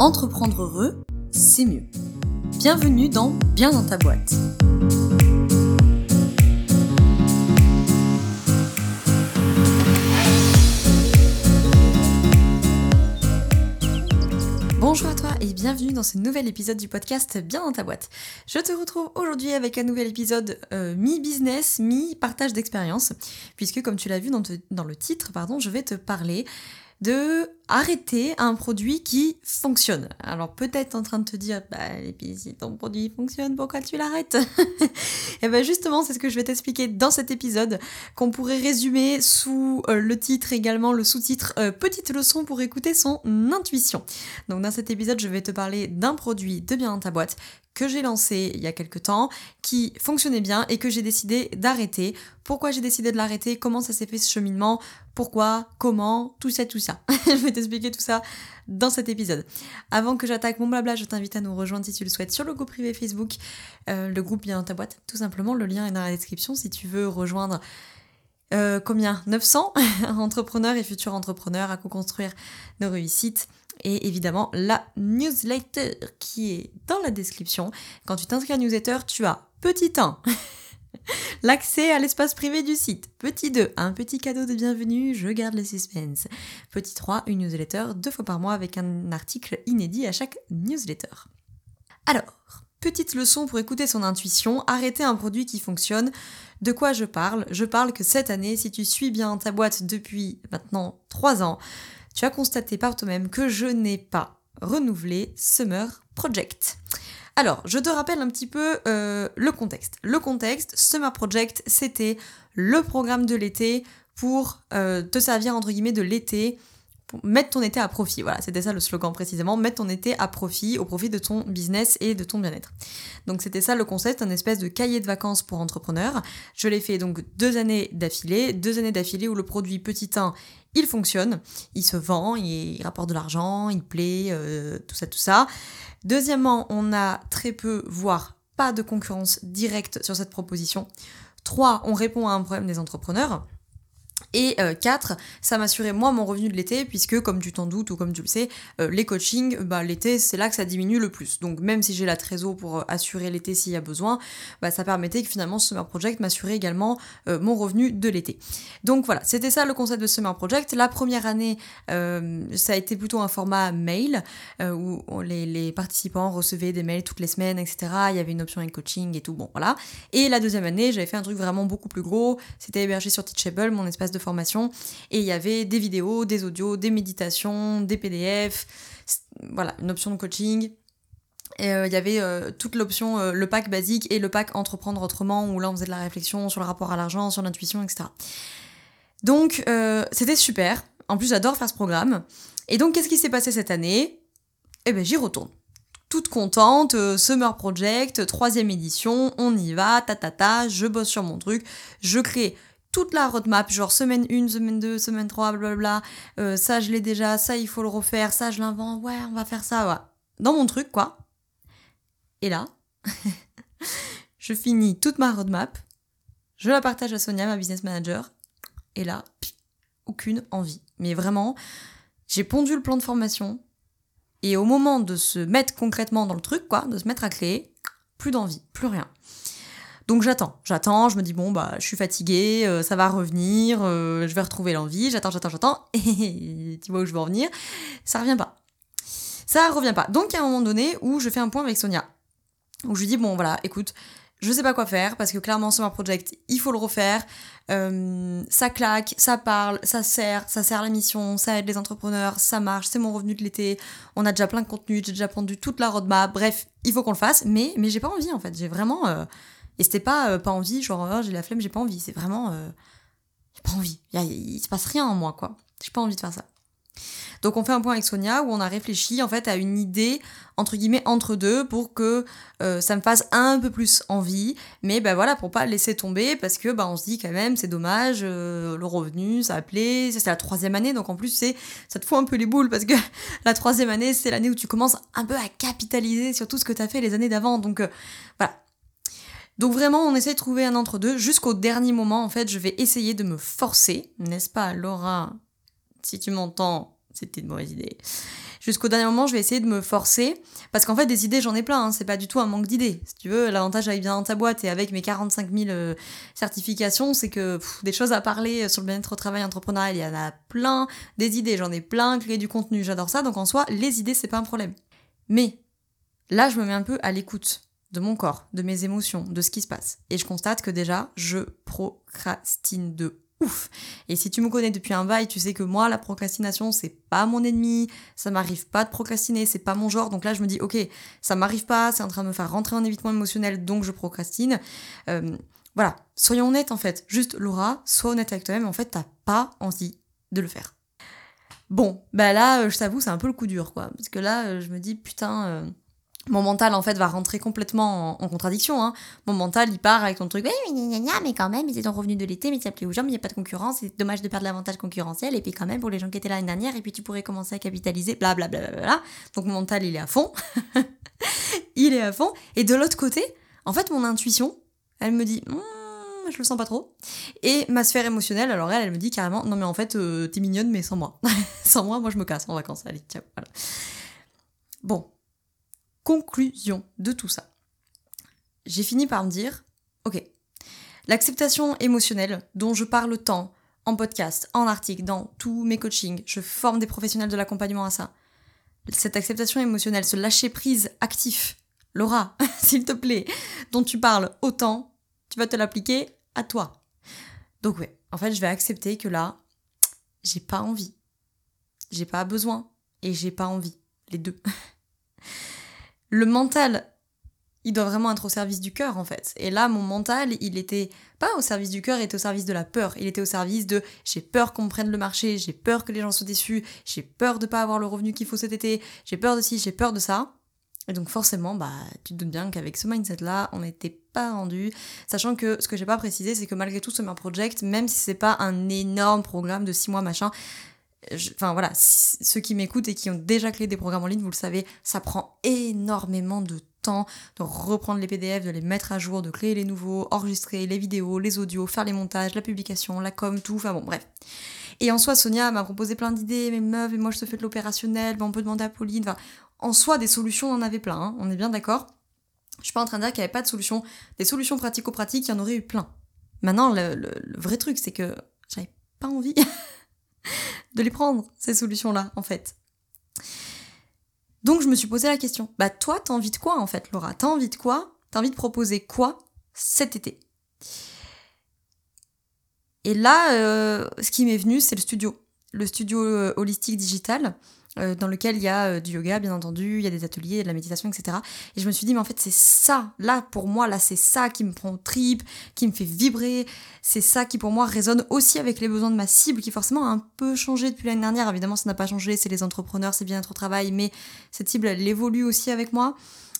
Entreprendre heureux, c'est mieux. Bienvenue dans Bien dans ta boîte. Bonjour à toi et bienvenue dans ce nouvel épisode du podcast Bien dans ta boîte. Je te retrouve aujourd'hui avec un nouvel épisode euh, mi-business, mi-partage d'expérience, puisque comme tu l'as vu dans, dans, le titre, pardon, je vais te parler de arrêter un produit qui fonctionne. Alors peut-être en train de te dire, bah si ton produit fonctionne, pourquoi tu l'arrêtes Et eh bien justement, c'est ce que je vais t'expliquer dans cet épisode, qu'on pourrait résumer sous euh, le titre également, le sous-titre euh, Petite leçon pour écouter son intuition. Donc dans cet épisode, je vais te parler d'un produit de bien dans ta boîte que j'ai lancé il y a quelques temps, qui fonctionnait bien et que j'ai décidé d'arrêter. Pourquoi j'ai décidé de l'arrêter? Comment ça s'est fait ce cheminement? Pourquoi? Comment? Tout ça, tout ça. t'expliquer tout ça dans cet épisode. Avant que j'attaque mon blabla, je t'invite à nous rejoindre si tu le souhaites sur le groupe privé Facebook, euh, le groupe bien dans ta boîte, tout simplement. Le lien est dans la description si tu veux rejoindre euh, combien? 900 entrepreneurs et futurs entrepreneurs à co-construire nos réussites et évidemment la newsletter qui est dans la description. Quand tu t'inscris à la newsletter, tu as petit 1 l'accès à l'espace privé du site. Petit 2, un petit cadeau de bienvenue, je garde le suspense. Petit 3, une newsletter deux fois par mois avec un article inédit à chaque newsletter. Alors, petite leçon pour écouter son intuition, arrêter un produit qui fonctionne. De quoi je parle? Je parle que cette année, si tu suis bien ta boîte depuis maintenant 3 ans, tu as constaté par toi-même que je n'ai pas renouvelé Summer Project. Alors, je te rappelle un petit peu euh, le contexte. Le contexte, Summer Project, c'était le programme de l'été pour euh, te servir entre guillemets de l'été mettre ton été à profit. Voilà, c'était ça le slogan précisément, mettre ton été à profit, au profit de ton business et de ton bien-être. Donc c'était ça le concept, un espèce de cahier de vacances pour entrepreneurs. Je l'ai fait donc deux années d'affilée, deux années d'affilée où le produit petit 1, il fonctionne, il se vend, il rapporte de l'argent, il plaît, euh, tout ça, tout ça. Deuxièmement, on a très peu, voire pas de concurrence directe sur cette proposition. Trois, on répond à un problème des entrepreneurs. Et 4, euh, ça m'assurait moi mon revenu de l'été, puisque comme tu t'en doutes ou comme tu le sais, euh, les coachings, bah, l'été c'est là que ça diminue le plus. Donc même si j'ai la trésor pour euh, assurer l'été s'il y a besoin, bah, ça permettait que finalement Summer Project m'assurait également mon revenu de l'été. Donc voilà, c'était ça le concept de Summer Project. La première année, ça a été plutôt un format mail, où les, les, participants recevaient des mails toutes les semaines, etc. Il y avait une option avec coaching et tout, bon voilà. Et la deuxième année, j'avais fait un truc vraiment beaucoup plus gros, c'était hébergé sur Teachable, mon espace de Et il y avait des vidéos, des audios, des méditations, des PDF, voilà, une option de coaching. Euh, il y avait euh, toute l'option, euh, le pack basique et le pack entreprendre autrement, où là on faisait de la réflexion sur le rapport à l'argent, sur l'intuition, etc. Donc c'était super. En plus j'adore faire ce programme. Et donc qu'est-ce qui s'est passé cette année? Eh ben j'y retourne toute contente, Summer Project, troisième édition, on y va, ta ta ta, je bosse sur mon truc, je crée toute la roadmap, genre semaine 1, semaine 2, semaine 3, blablabla, euh, ça je l'ai déjà, ça il faut le refaire, ça je l'invente, ouais, on va faire ça. Dans mon truc, quoi. Et là, je finis toute ma roadmap, je la partage à Sonia, ma business manager, et là, aucune envie. Mais vraiment, j'ai pondu le plan de formation, et au moment de se mettre concrètement dans le truc, quoi, de se mettre à créer, plus d'envie, plus rien. Donc j'attends, j'attends, je me dis bon bah je suis fatiguée, euh, ça va revenir, euh, je vais retrouver l'envie, j'attends, j'attends, j'attends, et tu vois où je veux en venir, ça revient pas. Ça revient pas. Donc il y a un moment donné où je fais un point avec Sonia, où je lui dis bon voilà, écoute, je sais pas quoi faire parce que clairement sur ma project il faut le refaire, euh, ça claque, ça parle, ça sert, ça sert la mission, ça aide les entrepreneurs, ça marche, c'est mon revenu de l'été, on a déjà plein de contenu, j'ai déjà pondu toute la roadmap, bref, il faut qu'on le fasse, mais mais j'ai pas envie en fait, j'ai vraiment et c'était pas euh, pas envie, genre oh, j'ai la flemme, j'ai pas envie. C'est vraiment euh, j'ai pas envie. Il, se passe rien en moi quoi. J'ai pas envie de faire ça. Donc on fait un point avec Sonia où on a réfléchi en fait à une idée entre guillemets entre deux pour que euh, ça me fasse un peu plus envie, mais ben voilà pour pas laisser tomber parce que bah on se dit quand même c'est dommage le revenu ça a appelé c'est la troisième année donc en plus c'est ça te fout un peu les boules parce que la troisième année c'est l'année où tu commences un peu à capitaliser sur tout ce que tu as fait les années d'avant donc voilà donc vraiment, on essaie de trouver un entre-deux. Jusqu'au dernier moment, en fait, je vais essayer de me forcer, n'est-ce pas, Laura? Si tu m'entends, c'était une mauvaise idée. jusqu'au dernier moment, je vais essayer de me forcer. Parce qu'en fait, des idées, j'en ai plein. Hein. C'est pas du tout un manque d'idées. Si tu veux, l'avantage avec bien dans ta boîte et avec mes 45 000 euh, certifications, c'est que des choses à parler sur le bien-être au travail entrepreneurial, il y en a plein. Des idées, j'en ai plein. Créer du contenu, j'adore ça. Donc en soi, les idées, c'est pas un problème. Mais là, je me mets un peu à l'écoute de mon corps, de mes émotions, de ce qui se passe. Et je constate que déjà, je procrastine de ouf. Et si tu me connais depuis un bail, tu sais que moi, la procrastination, c'est pas mon ennemi, ça m'arrive pas de procrastiner, c'est pas mon genre. Donc là, je me dis, ok, ça m'arrive pas, c'est en train de me faire rentrer en évitement émotionnel, donc je procrastine. Euh, voilà, soyons honnêtes en fait. Juste, Laura, sois honnête avec toi-même, en fait, t'as pas envie de le faire. Bon, bah là, euh, je t'avoue, c'est un peu le coup dur, quoi. Parce que là, euh, je me dis, putain, mon mental en fait va rentrer complètement en, contradiction. Hein. Mon mental il part avec ton truc, mais, mais quand même, c'est ton revenu de l'été, mais ça plaît aux gens, mais il n'y a pas de concurrence, c'est dommage de perdre l'avantage concurrentiel, et puis quand même pour les gens qui étaient là l'année dernière, et puis tu pourrais commencer à capitaliser, blablabla. Bla, bla, bla, Donc mon mental il est à fond. il est à fond. Et de l'autre côté, en fait, mon intuition, elle me dit, hmm, je le sens pas trop. Et ma sphère émotionnelle, alors elle, elle me dit carrément, non mais en fait, euh, t'es mignonne, mais sans moi. sans moi, moi je me casse en vacances. Allez, ciao. Voilà. Bon, conclusion de tout ça. J'ai fini par me dire, ok, l'acceptation émotionnelle dont je parle tant en podcast, en article, dans tous mes coachings, je forme des professionnels de l'accompagnement à ça. Cette acceptation émotionnelle, ce lâcher prise actif, Laura, s'il te plaît, dont tu parles autant, tu vas te l'appliquer à toi. Donc ouais, en fait, je vais accepter que là, j'ai pas envie. J'ai pas besoin et j'ai pas envie. Les deux. le mental, il doit vraiment être au service du cœur en fait. Et là, mon mental, il était pas au service du cœur, il était au service de la peur. Il était au service de j'ai peur qu'on prenne le marché, j'ai peur que les gens soient déçus, j'ai peur de pas avoir le revenu qu'il faut cet été, j'ai peur de ci, j'ai peur de ça. Et donc forcément, bah, tu te doutes bien qu'avec ce mindset-là, on n'était pas rendu. Sachant que ce que j'ai pas précisé, c'est que malgré tout, Summer Project, même si c'est pas un énorme programme de 6 mois, machin, enfin voilà, ceux qui m'écoutent et qui ont déjà créé des programmes en ligne, vous le savez, ça prend énormément de temps de reprendre les PDF, de les mettre à jour, de créer les nouveaux, enregistrer les vidéos, les audios, faire les montages, la publication, la com, tout, enfin bon, bref. Et en soi, Sonia m'a proposé plein d'idées, mais meuf, et moi je te fais de l'opérationnel, on peut demander à Pauline, enfin, en soi, des solutions, on en avait plein, hein, on est bien d'accord. Je suis pas en train de dire qu'il n'y avait pas de solutions, des solutions pratico-pratiques, il y en aurait eu plein. Maintenant, le vrai truc, c'est que j'avais pas envie. de les prendre, ces solutions-là, en fait. Donc je me suis posé la question, bah toi, t'as envie de quoi en fait, Laura? T'as envie de quoi? T'as envie de proposer quoi cet été? Et là, euh, ce qui m'est venu, c'est le studio. Le studio euh, holistique digital. Euh, dans lequel il y a euh, du yoga, bien entendu, il y a des ateliers, de la méditation, etc. Et je me suis dit, mais en fait, c'est ça, là, pour moi, là, c'est ça qui me prend trip, qui me fait vibrer, c'est ça qui, pour moi, résonne aussi avec les besoins de ma cible, qui forcément a un peu changé depuis l'année dernière. Évidemment, ça n'a pas changé, c'est les entrepreneurs, c'est bien être au travail, mais cette cible, elle évolue aussi avec moi.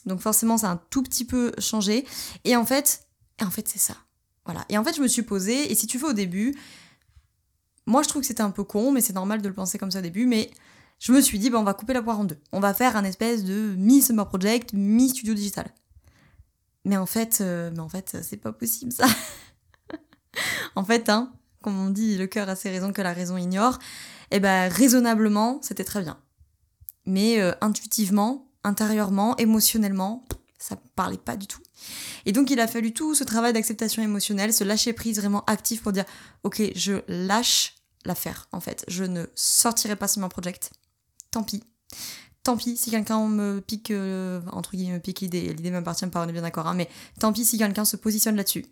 Donc forcément, ça a un tout petit peu changé. Et en fait, et en fait, c'est ça. Voilà. Et en fait, je me suis posée, et si tu veux au début, moi, je trouve que c'était un peu con, mais c'est normal de le penser comme ça au début, mais je me suis dit, bah, on va couper la poire en deux. On va faire un espèce de mi-summer project, mi-studio digital. Mais en fait, euh, mais en fait, c'est pas possible ça. en fait, hein, comme on dit, le cœur a ses raisons que la raison ignore. Et eh ben, raisonnablement, c'était très bien. Mais euh, intuitivement, intérieurement, émotionnellement, ça parlait pas du tout. Et donc il a fallu tout ce travail d'acceptation émotionnelle, ce lâcher prise vraiment actif pour dire ok je lâche l'affaire en fait, je ne sortirai pas Summer Project, tant pis. Tant pis si quelqu'un me pique, euh, entre guillemets, me pique l'idée, l'idée m'appartient pas, on est bien d'accord, hein, mais tant pis si quelqu'un se positionne là-dessus.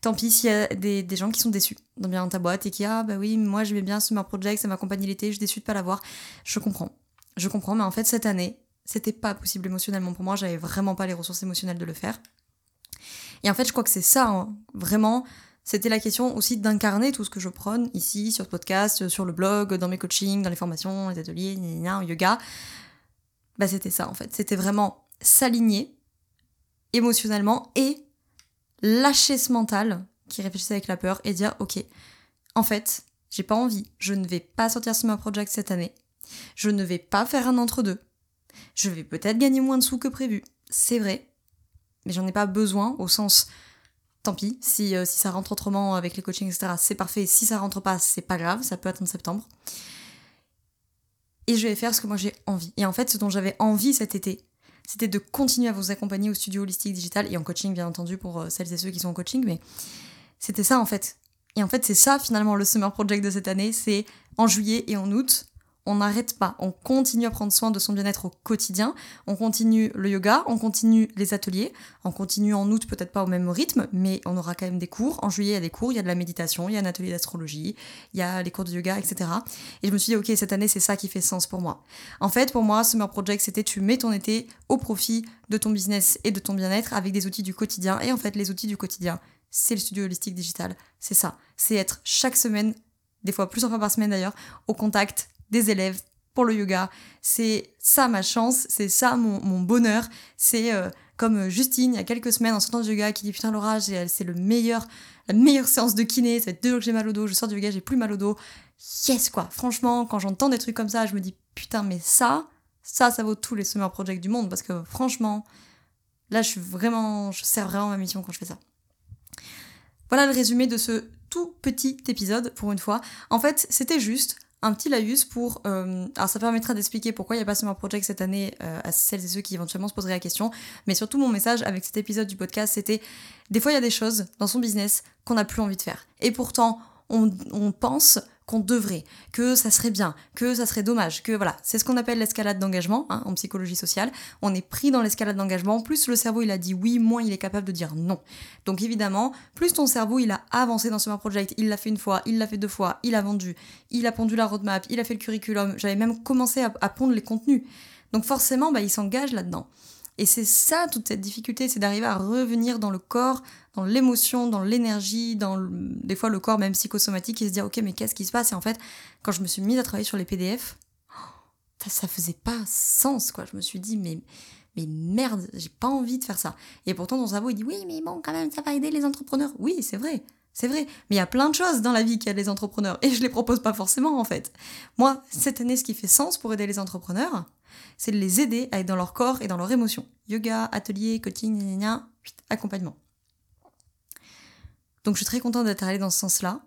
Tant pis s'il y a des, gens qui sont déçus dans ta boîte et qui, ah bah oui, moi je vais bien Summer Project, ça m'accompagne l'été, je suis déçue de pas l'avoir. Je comprends. Je comprends, mais en fait, cette année, c'était pas possible émotionnellement pour moi, j'avais vraiment pas les ressources émotionnelles de le faire. Et en fait, je crois que c'est ça, hein, vraiment, c'était la question aussi d'incarner tout ce que je prône ici, sur le podcast, sur le blog, dans mes coachings, dans les formations, les ateliers, en yoga. Bah, c'était ça en fait. C'était vraiment s'aligner émotionnellement et lâcher ce mental qui réfléchissait avec la peur et dire ok, en fait, j'ai pas envie, je ne vais pas sortir Summer Project cette année, je ne vais pas faire un entre-deux, je vais peut-être gagner moins de sous que prévu, c'est vrai, mais j'en ai pas besoin au sens tant pis. Si, euh, si ça rentre autrement avec les coachings, etc., c'est parfait. Si ça rentre pas, c'est pas grave, ça peut attendre septembre. et je vais faire ce que moi j'ai envie. Et en fait, ce dont j'avais envie cet été, c'était de continuer à vous accompagner au studio holistique digital et en coaching, bien entendu, pour euh, celles et ceux qui sont en coaching, mais c'était ça en fait. Et en fait, c'est ça finalement le Summer Project de cette année, c'est en juillet et en août, on n'arrête pas, on continue à prendre soin de son bien-être au quotidien, on continue le yoga, on continue les ateliers, on continue en août peut-être pas au même rythme, mais on aura quand même des cours. En juillet, il y a des cours, il y a de la méditation, il y a un atelier d'astrologie, il y a les cours de yoga, etc. Et je me suis dit, ok, cette année, c'est ça qui fait sens pour moi. En fait, pour moi, Summer Project, c'était tu mets ton été au profit de ton business et de ton bien-être avec des outils du quotidien. Et en fait, les outils du quotidien, c'est le studio holistique digital. C'est ça. C'est être chaque semaine, des fois plusieurs fois par semaine d'ailleurs, au contact des élèves pour le yoga. C'est ça ma chance, c'est ça mon, bonheur. C'est euh, comme Justine, il y a quelques semaines, en sortant du yoga, qui dit Putain, Laura, c'est le meilleur, la meilleure séance de kiné. Ça fait deux jours que j'ai mal au dos, je sors du yoga, j'ai plus mal au dos. Yes, quoi. Franchement, quand j'entends des trucs comme ça, je me dis Putain, mais ça, ça, ça vaut tous les Summer Projects du monde parce que franchement, là, je suis vraiment, je sers vraiment ma mission quand je fais ça. Voilà le résumé de ce tout petit épisode pour une fois. En fait, c'était juste un petit laïus pour... Euh, alors ça permettra d'expliquer pourquoi il n'y a pas Summer Project cette année euh, à celles et ceux qui éventuellement se poseraient la question. Mais surtout mon message avec cet épisode du podcast, c'était des fois il y a des choses dans son business qu'on n'a plus envie de faire. Et pourtant, on, on pense qu'on devrait, que ça serait bien, que ça serait dommage, que voilà, c'est ce qu'on appelle l'escalade d'engagement hein, en psychologie sociale. On est pris dans l'escalade d'engagement, plus le cerveau il a dit oui, moins il est capable de dire non. Donc évidemment, plus ton cerveau il a avancé dans ce project, il l'a fait une fois, il l'a fait deux fois, il a vendu, il a pondu la roadmap, il a fait le curriculum, j'avais même commencé à, pondre les contenus. Donc forcément, bah, il s'engage là-dedans. Et c'est ça toute cette difficulté, c'est d'arriver à revenir dans le corps, dans l'émotion, dans l'énergie, dans des fois le corps même psychosomatique et se dire ok mais qu'est-ce qui se passe? Et en fait, quand je me suis mise à travailler sur les PDF, ça, faisait pas sens quoi. Je me suis dit mais mais merde, j'ai pas envie de faire ça. Et pourtant ton cerveau il dit oui mais bon quand même ça va aider les entrepreneurs. Oui c'est vrai. C'est vrai, mais il y a plein de choses dans la vie qui aident les entrepreneurs et je les propose pas forcément en fait. Moi, cette année, ce qui fait sens pour aider les entrepreneurs, c'est de les aider à être dans leur corps et dans leurs émotions. Yoga, atelier, coaching, accompagnement. Donc je suis très contente d'être allée dans ce sens-là.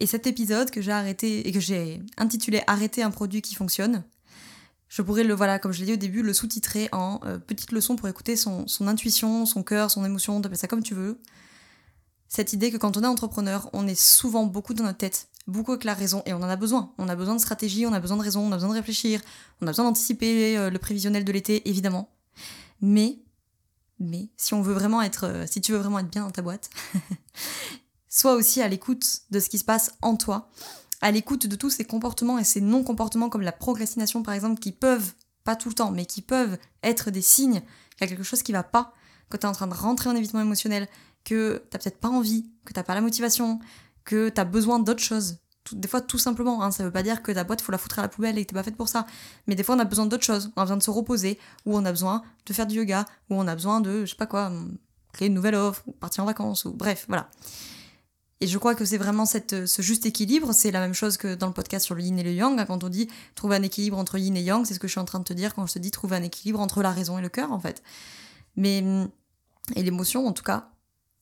Et cet épisode que j'ai arrêté et que j'ai intitulé Arrêter un produit qui fonctionne, je pourrais le, voilà, comme je l'ai dit au début, le sous-titrer en euh, petite leçon pour écouter son, intuition, son cœur, son émotion, t'appelles ça comme tu veux. Cette idée que quand on est entrepreneur, on est souvent beaucoup dans notre tête beaucoup avec la raison et on en a besoin. On a besoin de stratégie, on a besoin de raison, on a besoin de réfléchir, on a besoin d'anticiper euh, le prévisionnel de l'été, évidemment. Mais, mais, si on veut vraiment être, euh, si tu veux vraiment être bien dans ta boîte, sois aussi à l'écoute de ce qui se passe en toi, à l'écoute de tous ces comportements et ces non-comportements comme la procrastination par exemple qui peuvent, pas tout le temps, mais qui peuvent être des signes qu'il y a quelque chose qui va pas, quand tu es en train de rentrer en évitement émotionnel, que t'as peut-être pas envie, que t'as pas la motivation, que tu as besoin d'autre chose. des fois, tout simplement, hein, ça veut pas dire que ta boîte, faut la foutre à la poubelle et que t'es pas faite pour ça. Mais des fois, on a besoin d'autre chose. On a besoin de se reposer, ou on a besoin de faire du yoga, ou on a besoin de, je sais pas quoi, hum, créer une nouvelle offre, ou partir en vacances, ou bref, voilà. Et je crois que c'est vraiment cette, ce juste équilibre. C'est la même chose que dans le podcast sur le yin et le yang. Hein, quand on dit trouver un équilibre entre yin et yang, c'est ce que je suis en train de te dire quand je te dis trouver un équilibre entre la raison et le cœur, en fait. Mais, hum, et l'émotion, en tout cas,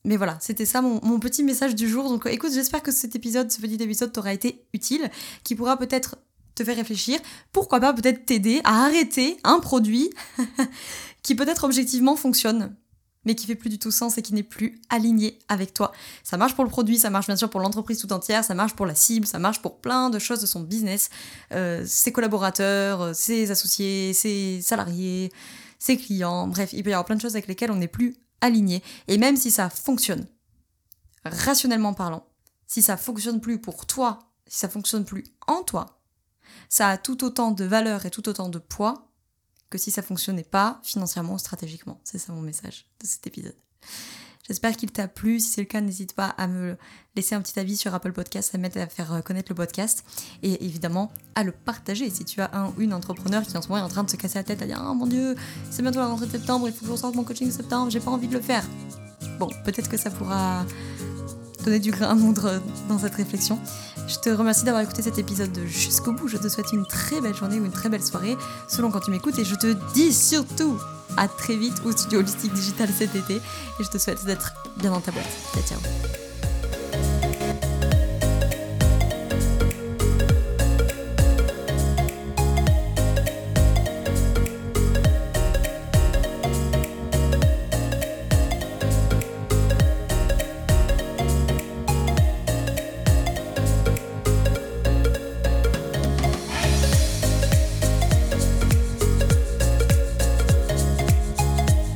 mais voilà, c'était ça mon, petit message du jour. Donc écoute, j'espère que cet épisode, ce petit épisode t'aura été utile, qui pourra peut-être te faire réfléchir, pourquoi pas peut-être t'aider à arrêter un produit qui peut-être objectivement fonctionne, mais qui fait plus du tout sens et qui n'est plus aligné avec toi. Ça marche pour le produit, ça marche bien sûr pour l'entreprise tout entière, ça marche pour la cible, ça marche pour plein de choses de son business, euh, ses collaborateurs, ses associés, ses salariés, ses clients, bref, il peut y avoir plein de choses avec lesquelles on n'est plus aligné. Et même si ça fonctionne, rationnellement parlant, si ça fonctionne plus pour toi, si ça fonctionne plus en toi, ça a tout autant de valeur et tout autant de poids que si ça fonctionnait pas financièrement ou stratégiquement. C'est ça mon message de cet épisode. J'espère qu'il t'a plu. Si c'est le cas, n'hésite pas à me laisser un petit avis sur Apple Podcast, à m'aider à faire connaître le podcast et évidemment à le partager. Si tu as un ou une entrepreneur qui en ce moment est en train de se casser la tête à dire Oh mon dieu, c'est bientôt la rentrée de septembre, il faut que je sorte mon coaching septembre, j'ai pas envie de le faire. Bon, peut-être que ça pourra donner du grain à moudre dans cette réflexion. Je te remercie d'avoir écouté cet épisode jusqu'au bout. Je te souhaite une très belle journée ou une très belle soirée, selon quand tu m'écoutes. Et je te dis surtout à très vite au studio holistique digital cet été. Et je te souhaite d'être bien dans ta boîte. Ciao, ciao.